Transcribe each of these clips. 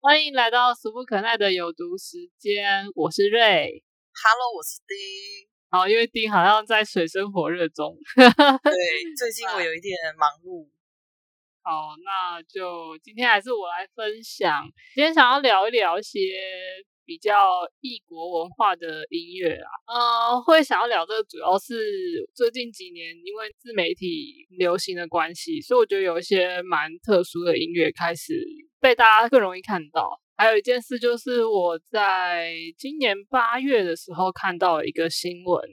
欢迎来到俗不可耐的有毒时间，我是瑞。Hello，我是丁。好，因为丁好像在水深火热中。对，最近我有一点忙碌。好，那就今天还是我来分享。今天想要聊一聊一些比较异国文化的音乐啊。呃，会想要聊这个，主要是最近几年因为自媒体流行的关系，所以我觉得有一些蛮特殊的音乐开始被大家更容易看到。还有一件事就是我在今年八月的时候看到了一个新闻，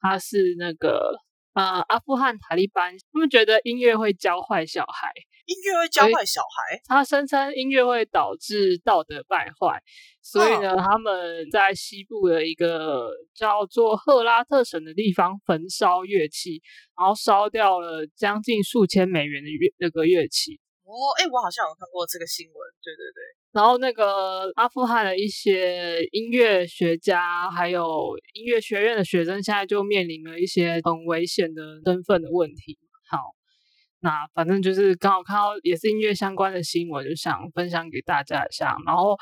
它是那个呃阿富汗塔利班，他们觉得音乐会教坏小孩。音乐会教坏小孩，他声称音乐会导致道德败坏，所以呢，他们在西部的一个叫做赫拉特省的地方焚烧乐器，然后烧掉了将近数千美元的乐那个乐器。哦，哎，我好像有看过这个新闻。对对对。然后那个阿富汗的一些音乐学家，还有音乐学院的学生，现在就面临了一些很危险的身份的问题。好。那反正就是刚好看到也是音乐相关的新闻，就想分享给大家一下。然后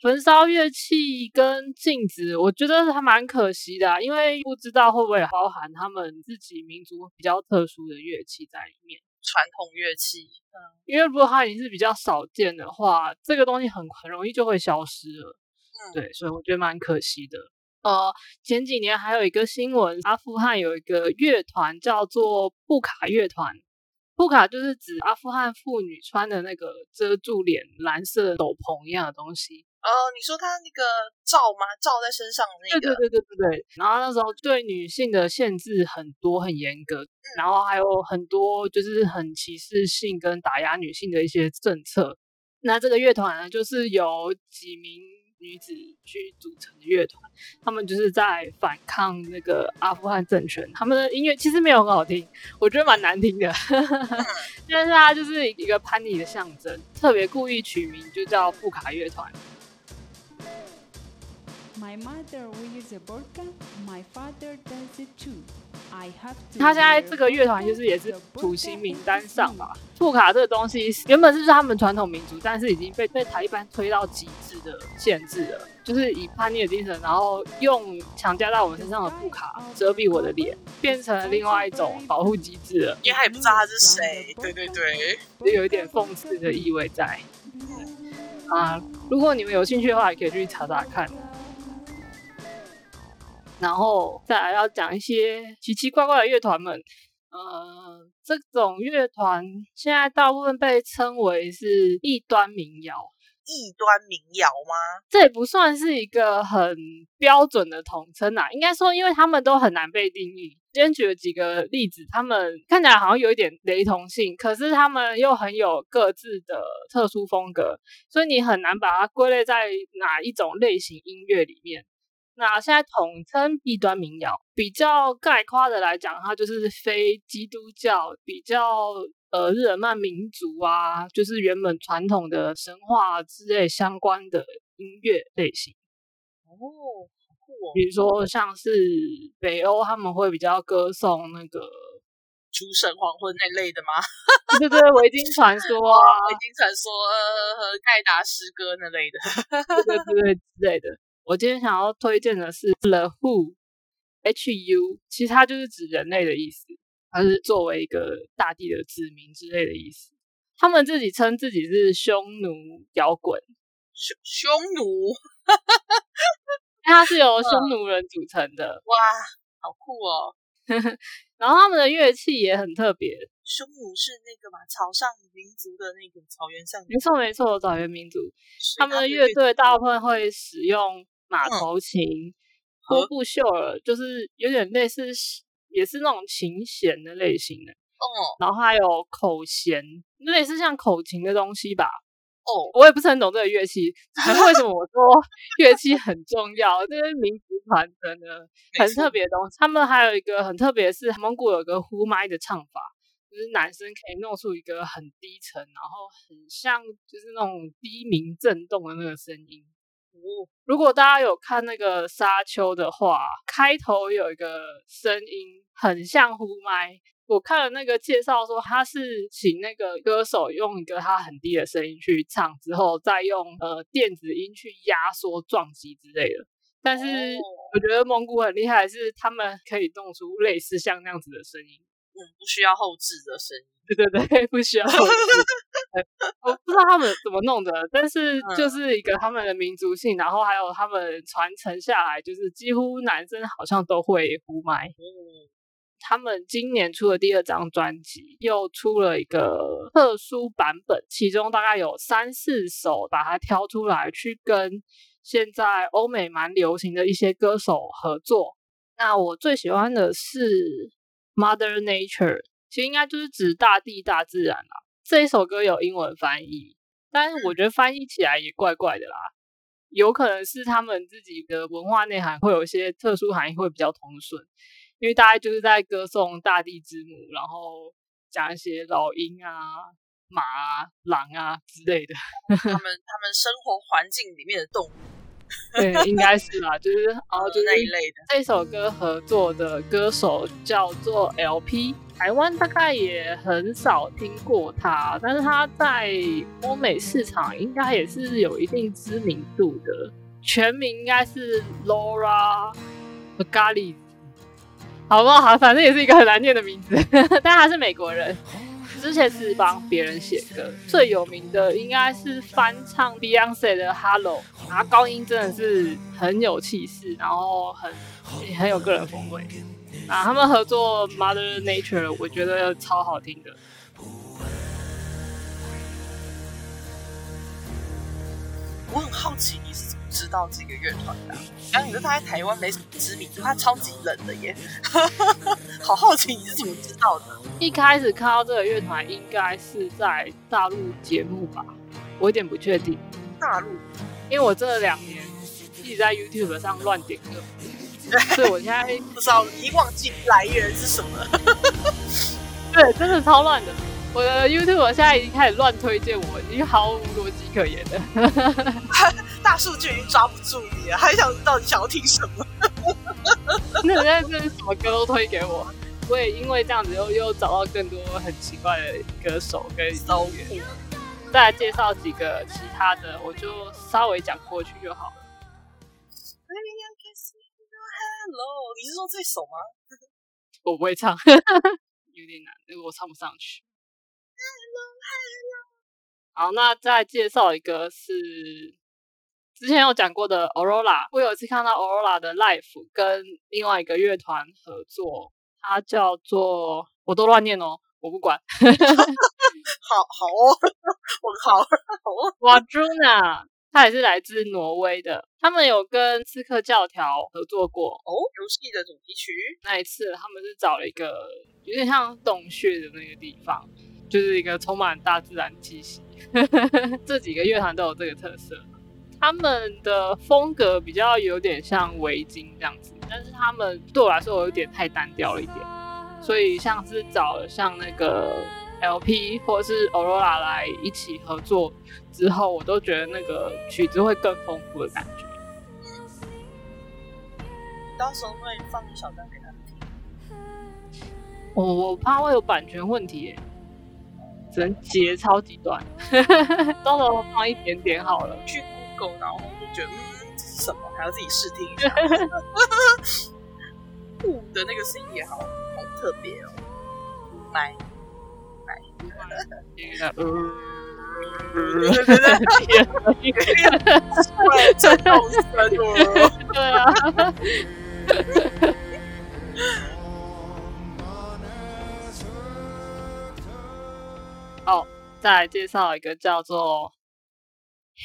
焚烧乐器跟镜子，我觉得还蛮可惜的、啊，因为不知道会不会包含他们自己民族比较特殊的乐器在里面。传统乐器，嗯，因为如果它已经是比较少见的话，这个东西很很容易就会消失了。嗯，对，所以我觉得蛮可惜的。呃，前几年还有一个新闻，阿富汗有一个乐团叫做布卡乐团。布卡就是指阿富汗妇女穿的那个遮住脸蓝色斗篷一样的东西。呃，你说他那个罩吗？罩在身上的那个？对对对对对对。然后那时候对女性的限制很多很严格，嗯、然后还有很多就是很歧视性跟打压女性的一些政策。那这个乐团呢，就是由几名。女子去组成的乐团，他们就是在反抗那个阿富汗政权。他们的音乐其实没有很好听，我觉得蛮难听的。但是它就是一个叛逆的象征，特别故意取名就叫布卡乐团。他现在这个乐团就是也是土星名单上吧。布卡这个东西原本是他们传统民族，但是已经被被塔利班推到极致的限制了，就是以叛逆的精神，然后用强加到我们身上的布卡遮蔽我的脸，变成了另外一种保护机制了。因为他也不知道他是谁。对对对，就有一点讽刺的意味在。啊，如果你们有兴趣的话，也可以去查查看。然后再来要讲一些奇奇怪怪的乐团们，呃，这种乐团现在大部分被称为是异端民谣。异端民谣吗？这也不算是一个很标准的统称啊，应该说，因为他们都很难被定义。今天举了几个例子，他们看起来好像有一点雷同性，可是他们又很有各自的特殊风格，所以你很难把它归类在哪一种类型音乐里面。那现在统称异端民谣，比较概括的来讲，它就是非基督教，比较呃日耳曼民族啊，就是原本传统的神话之类相关的音乐类型。哦，好酷哦！比如说像是北欧，他们会比较歌颂那个诸神黄昏那类的吗？对对对，维京传说啊，维京传说呃和盖达诗歌那类的，对对对之类的。我今天想要推荐的是 The Who，H U，其实它就是指人类的意思，它是作为一个大地的子民之类的意思。他们自己称自己是匈奴摇滚，匈匈奴，它是由匈奴人组成的。哇，好酷哦！然后他们的乐器也很特别。匈奴是那个嘛，草上民族的那个草原上，没错没错，草原民族。他们的乐队大部分会使用马头琴、波布秀尔，就是有点类似，也是那种琴弦的类型的。哦。然后还有口弦，类似像口琴的东西吧。哦。我也不是很懂这个乐器，只是为什么我说 乐器很重要？这些民族传承的很特别的东西。他们还有一个很特别的是，蒙古有个呼麦的唱法。就是男生可以弄出一个很低沉，然后很像就是那种低鸣震动的那个声音。哦，如果大家有看那个沙丘的话，开头有一个声音很像呼麦，我我看了那个介绍说，他是请那个歌手用一个他很低的声音去唱，之后再用呃电子音去压缩撞击之类的。但是我觉得蒙古很厉害，是他们可以弄出类似像那样子的声音。嗯，不需要后置的声音。对对对，不需要后置。我不知道他们怎么弄的，但是就是一个他们的民族性，然后还有他们传承下来，就是几乎男生好像都会呼麦。嗯，他们今年出的第二张专辑又出了一个特殊版本，其中大概有三四首把它挑出来，去跟现在欧美蛮流行的一些歌手合作。那我最喜欢的是《Mother Nature》，其实应该就是指大地、大自然啦。这一首歌有英文翻译，但是我觉得翻译起来也怪怪的啦。有可能是他们自己的文化内涵会有一些特殊含义，会比较通顺。因为大概就是在歌颂大地之母，然后讲一些老鹰啊、马啊、狼啊之类的。他们他们生活环境里面的动物，对，应该是啦，就是哦，就那一类的。这首歌合作的歌手叫做 LP，台湾大概也很少听过他，但是他在欧美市场应该也是有一定知名度的。全名应该是 Laura g a l i 好不好？反正也是一个很难念的名字，但他是美国人，之前是帮别人写歌，最有名的应该是翻唱 Beyonce 的《Hello》，然后高音真的是很有气势，然后很很有个人风味。啊，他们合作《Mother Nature》，我觉得超好听的。我很好奇你是怎么知道这个乐团的？刚刚你说他在台湾没什么知名度，他超级冷的耶，好好奇你是怎么知道的？一开始看到这个乐团，应该是在大陆节目吧，我有点不确定。大陆，因为我这两年一直在 YouTube 上乱点歌，所以我现在不知道已经忘记来源是什么。对，真的超乱的。我的 YouTube 现在已经开始乱推荐我，已经毫无逻辑可言的。大数据已经抓不住你了，还想到底想要听什么？那现在真是什么歌都推给我，我也因为这样子又又找到更多很奇怪的歌手跟音乐。再来介绍几个其他的，我就稍微讲过去就好了。Hello，你是说这首吗？我不会唱，有点难，我唱不上去。Hello，Hello 好，那再介绍一个是之前有讲过的 Aurora。我有一次看到 Aurora 的 Life 跟另外一个乐团合作，它叫做我都乱念哦，我不管。好好哦，我好好哦。瓦 j u n a 他也是来自挪威的，他们有跟刺客教条合作过哦，游戏的主题曲。那一次他们是找了一个有点像洞穴的那个地方。就是一个充满大自然气息，这几个乐团都有这个特色。他们的风格比较有点像围巾这样子，但是他们对我来说有点太单调了一点。所以像是找像那个 LP 或者是 Aurora 来一起合作之后，我都觉得那个曲子会更丰富的感觉。到时候会放一小段给他们听。我我怕会有版权问题。只能截超级短，到时候放一点点好了。去 Google，然后就觉得嗯，这是什么？还要自己试听一下。的那个声音也好，好特别哦。来，来，呃，震动声哦。对啊。哦，再来介绍一个叫做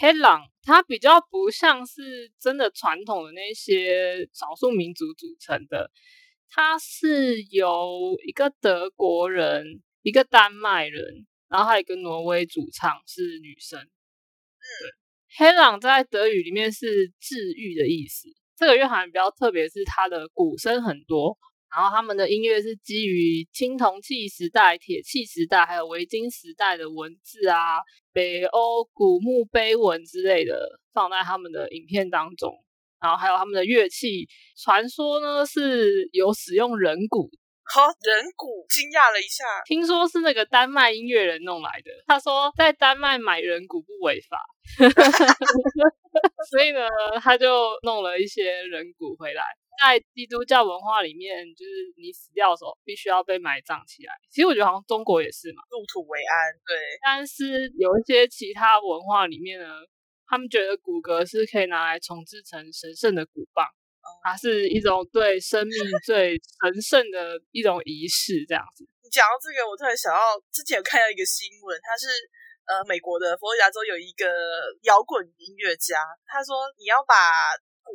黑狼，它比较不像是真的传统的那些少数民族组成的，它是由一个德国人、一个丹麦人，然后还有一个挪威主唱是女生。对，黑朗在德语里面是治愈的意思。这个乐团比较特别，是它的鼓声很多。然后他们的音乐是基于青铜器时代、铁器时代，还有维京时代的文字啊，北欧古墓碑文之类的，放在他们的影片当中。然后还有他们的乐器，传说呢是有使用人骨，好，人骨惊讶了一下，听说是那个丹麦音乐人弄来的。他说在丹麦买人骨不违法，所以呢，他就弄了一些人骨回来。在基督教文化里面，就是你死掉的时候必须要被埋葬起来。其实我觉得好像中国也是嘛，入土为安。对，但是有一些其他文化里面呢，他们觉得骨骼是可以拿来重制成神圣的骨棒，它是一种对生命最神圣的一种仪式，这样子。你讲到这个，我突然想到之前有看到一个新闻，他是呃美国的佛罗里达州有一个摇滚音乐家，他说你要把。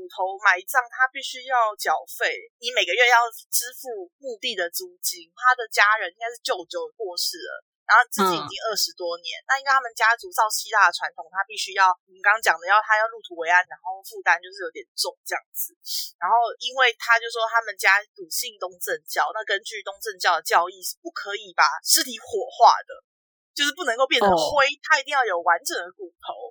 骨头埋葬，他必须要缴费，你每个月要支付墓地的租金。他的家人应该是舅舅过世了，然后自己已经二十多年。那因为他们家族照希腊的传统，他必须要你刚刚讲的，要他要入土为安，然后负担就是有点重这样子。然后因为他就说他们家笃信东正教，那根据东正教的教义是不可以把尸体火化的。就是不能够变成灰，他一定要有完整的骨头，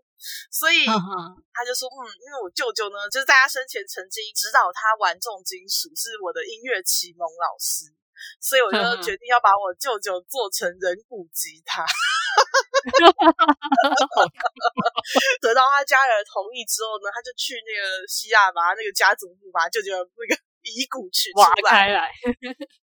所以他就说，嗯，因为我舅舅呢，就是在他生前曾经指导他玩重金属，是我的音乐启蒙老师，所以我就决定要把我舅舅做成人骨吉他，得到他家人的同意之后呢，他就去那个希腊把他那个家族墓把舅舅那个。遗骨取挖开来，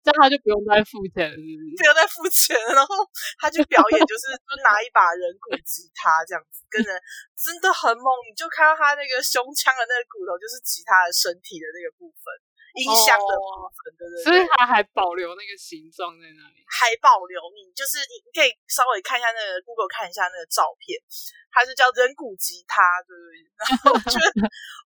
这样他就不用再付钱了，不用再付钱。然后他就表演，就是就拿一把人骨吉他这样子，跟人 真的很猛。你就看到他那个胸腔的那个骨头，就是吉他的身体的那个部分。音箱的部分，对对，所以它还保留那个形状在那里，还保留。你就是你，你可以稍微看一下那个 Google 看一下那个照片，它是叫人骨吉他，对不对？然后我觉得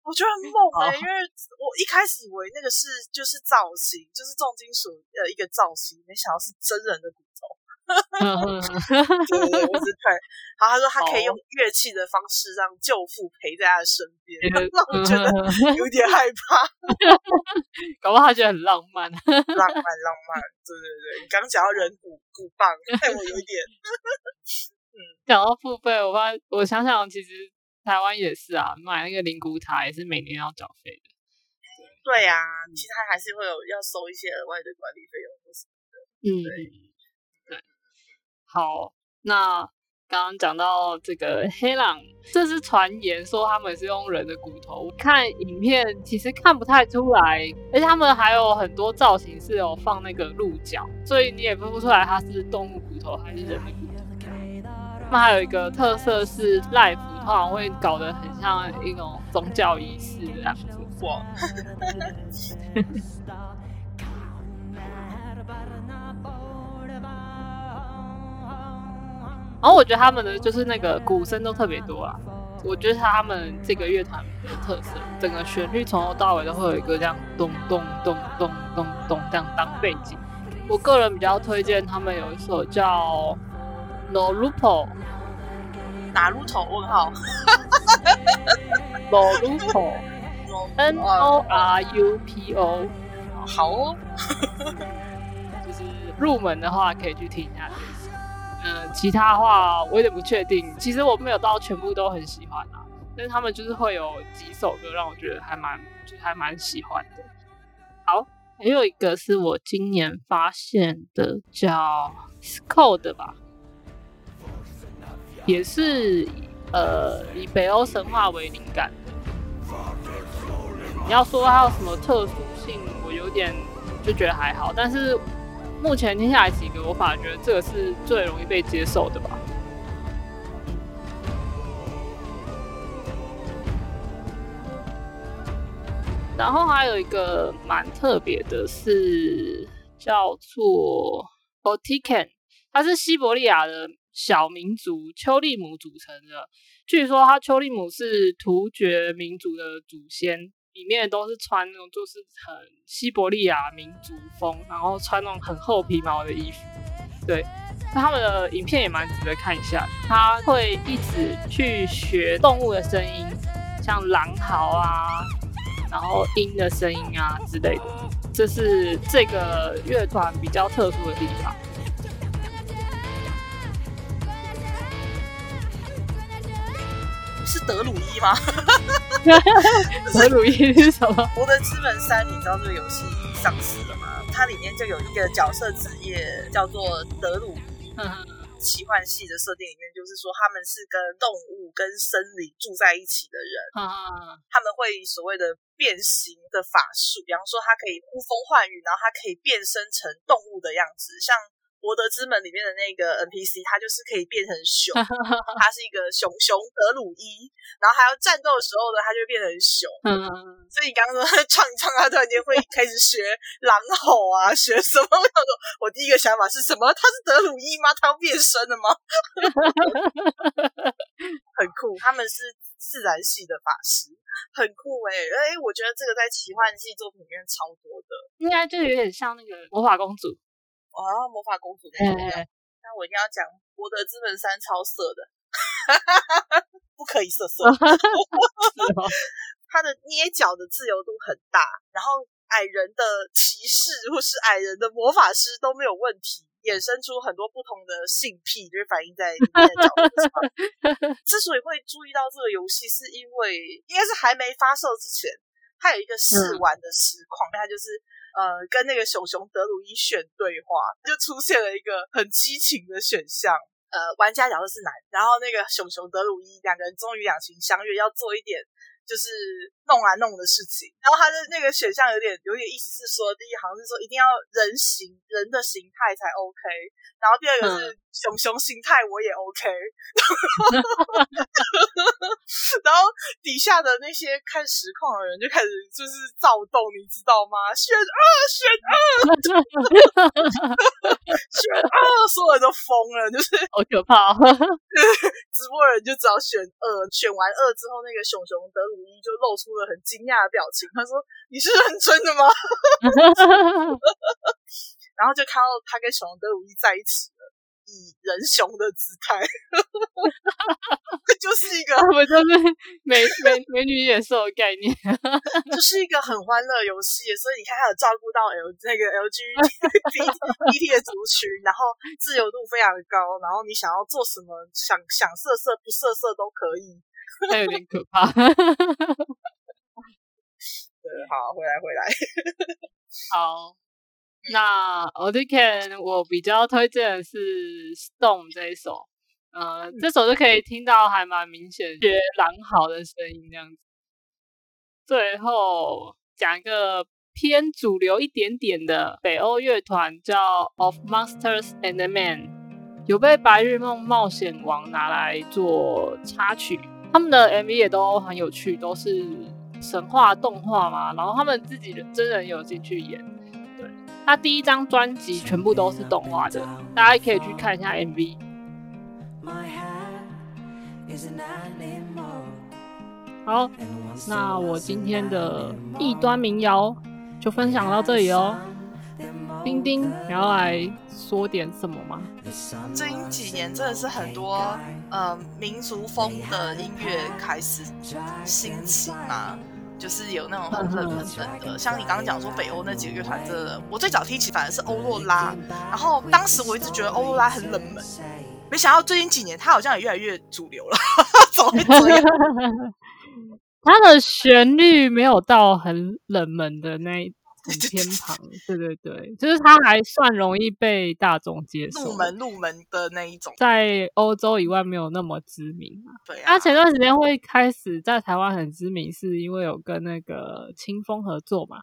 我觉得很猛哎，因为我一开始以为那个是就是造型，就是重金属的一个造型，没想到是真人的骨头。对对对，我是看，然后他说他可以用乐器的方式让舅父陪在他的身边，让我觉得 有点害怕。搞不好他觉得很浪漫，浪漫浪漫。对对对，你刚刚讲到人骨骨棒，害我有一点。嗯，讲到付费，我发我想想，其实台湾也是啊，买那个灵骨塔也是每年要缴费的。对呀，其他还是会有要收一些额外的管理费用或什么的。嗯，对。好，那刚刚讲到这个黑狼，这是传言说他们是用人的骨头。我看影片其实看不太出来，而且他们还有很多造型是有放那个鹿角，所以你也分不出来它是动物骨头还是人的骨头。他们还有一个特色是赖服，通常会搞得很像一种宗教仪式的样子。哇！然后我觉得他们的就是那个鼓声都特别多啊，我觉得他们这个乐团的特色，整个旋律从头到尾都会有一个这样咚咚咚咚咚咚这样当背景。我个人比较推荐他们有一首叫《No Rupo》，哪路头？问号？No Rupo，N O R U P O，好哦，就是入门的话可以去听一下。嗯，其他的话我有点不确定。其实我没有到全部都很喜欢啊，但是他们就是会有几首歌让我觉得还蛮，就还蛮喜欢的。好，还有一个是我今年发现的，叫 Scode 吧，也是呃以北欧神话为灵感的。你要说它有什么特殊性，我有点就觉得还好，但是。目前听下来几个，我反而觉得这个是最容易被接受的吧。然后还有一个蛮特别的是叫做 Otiken，它是西伯利亚的小民族丘利姆组成的。据说他丘利姆是突厥民族的祖先。里面都是穿那种就是很西伯利亚民族风，然后穿那种很厚皮毛的衣服。对，那他们的影片也蛮值得看一下。他会一直去学动物的声音，像狼嚎啊，然后鹰的声音啊之类的。这是这个乐团比较特殊的地方。是德鲁伊吗？德鲁伊是什么？《博德之门三》，你知道这个游戏上市了吗？它里面就有一个角色职业叫做德鲁。奇幻系的设定里面，就是说他们是跟动物、跟森林住在一起的人，他们会所谓的变形的法术，比方说他可以呼风唤雨，然后他可以变身成动物的样子，像。博德之门里面的那个 NPC，他就是可以变成熊，他是一个熊熊德鲁伊，然后还要战斗的时候呢，他就变成熊。嗯，所以你刚刚说唱一唱，他突然间会开始学狼吼啊，学什么？我说，我第一个想法是什么？他是德鲁伊吗？他要变身了吗？很酷，他们是自然系的法师，很酷哎哎，我觉得这个在奇幻系作品里面超多的，应该就有点像那个魔法公主。哦，魔法公主那个，那我一定要讲《博德之门三》超色的，不可以色色。他的捏脚的自由度很大，然后矮人的骑士或是矮人的魔法师都没有问题，衍生出很多不同的性癖，就是反映在里面的角度上。之所以会注意到这个游戏，是因为应该是还没发售之前，它有一个试玩的实况，它就是。呃，跟那个熊熊德鲁伊选对话，就出现了一个很激情的选项。呃，玩家角色是男，然后那个熊熊德鲁伊两个人终于两情相悦，要做一点就是弄啊弄的事情。然后他的那个选项有点有点意思是说，第一行是说一定要人形人的形态才 OK，然后第二个是熊熊心态我也 OK。然后底下的那些看实况的人就开始就是躁动，你知道吗？选二，选二，选二，所有人都疯了，就是好可怕。直播人就只要选二，选完二之后，那个熊熊德鲁伊就露出了很惊讶的表情，他说：“你是认真的吗？” 然后就看到他跟熊熊德鲁伊在一起了。以人熊的姿态，就是一个，我们就是美美美女野兽的概念，就是一个很欢乐游戏。所以你看，它有照顾到 L 那个 LGBT 的族群，然后自由度非常高，然后你想要做什么，想想色色不色色都可以，还有点可怕。对，好，回来回来，好。那 o d i c a n 我比较推荐的是 Stone 这一首，呃，这首就可以听到还蛮明显学狼嚎的声音这样子。最后讲一个偏主流一点点的北欧乐团叫 Of Monsters and Men，有被《白日梦冒险王》拿来做插曲，他们的 MV 也都很有趣，都是神话动画嘛，然后他们自己的真人有进去演。他第一张专辑全部都是动画的，大家可以去看一下 MV。好，那我今天的异端民谣就分享到这里哦。丁丁，你要来说点什么吗？最近几年真的是很多呃民族风的音乐开始兴起嘛。就是有那种很冷很冷的，像你刚刚讲说北欧那几个乐团，这我最早听起反而是欧若拉，然后当时我一直觉得欧若拉很冷门，没想到最近几年它好像也越来越主流了，怎么会这样？它的旋律没有到很冷门的那。很偏旁，对对对，就是它还算容易被大众接受，入门入门的那一种，在欧洲以外没有那么知名啊。对，它前段时间会开始在台湾很知名，是因为有跟那个清风合作嘛。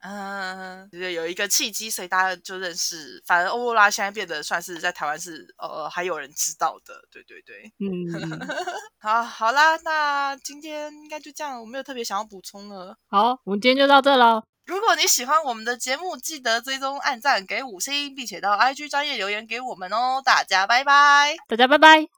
嗯，就是有一个契机，所以大家就认识。反正欧若拉现在变得算是在台湾是呃还有人知道的，对对对。嗯，好，好啦，那今天应该就这样，我没有特别想要补充了。好，我们今天就到这喽。如果你喜欢我们的节目，记得追踪、按赞、给五星，并且到 IG 专业留言给我们哦！大家拜拜，大家拜拜。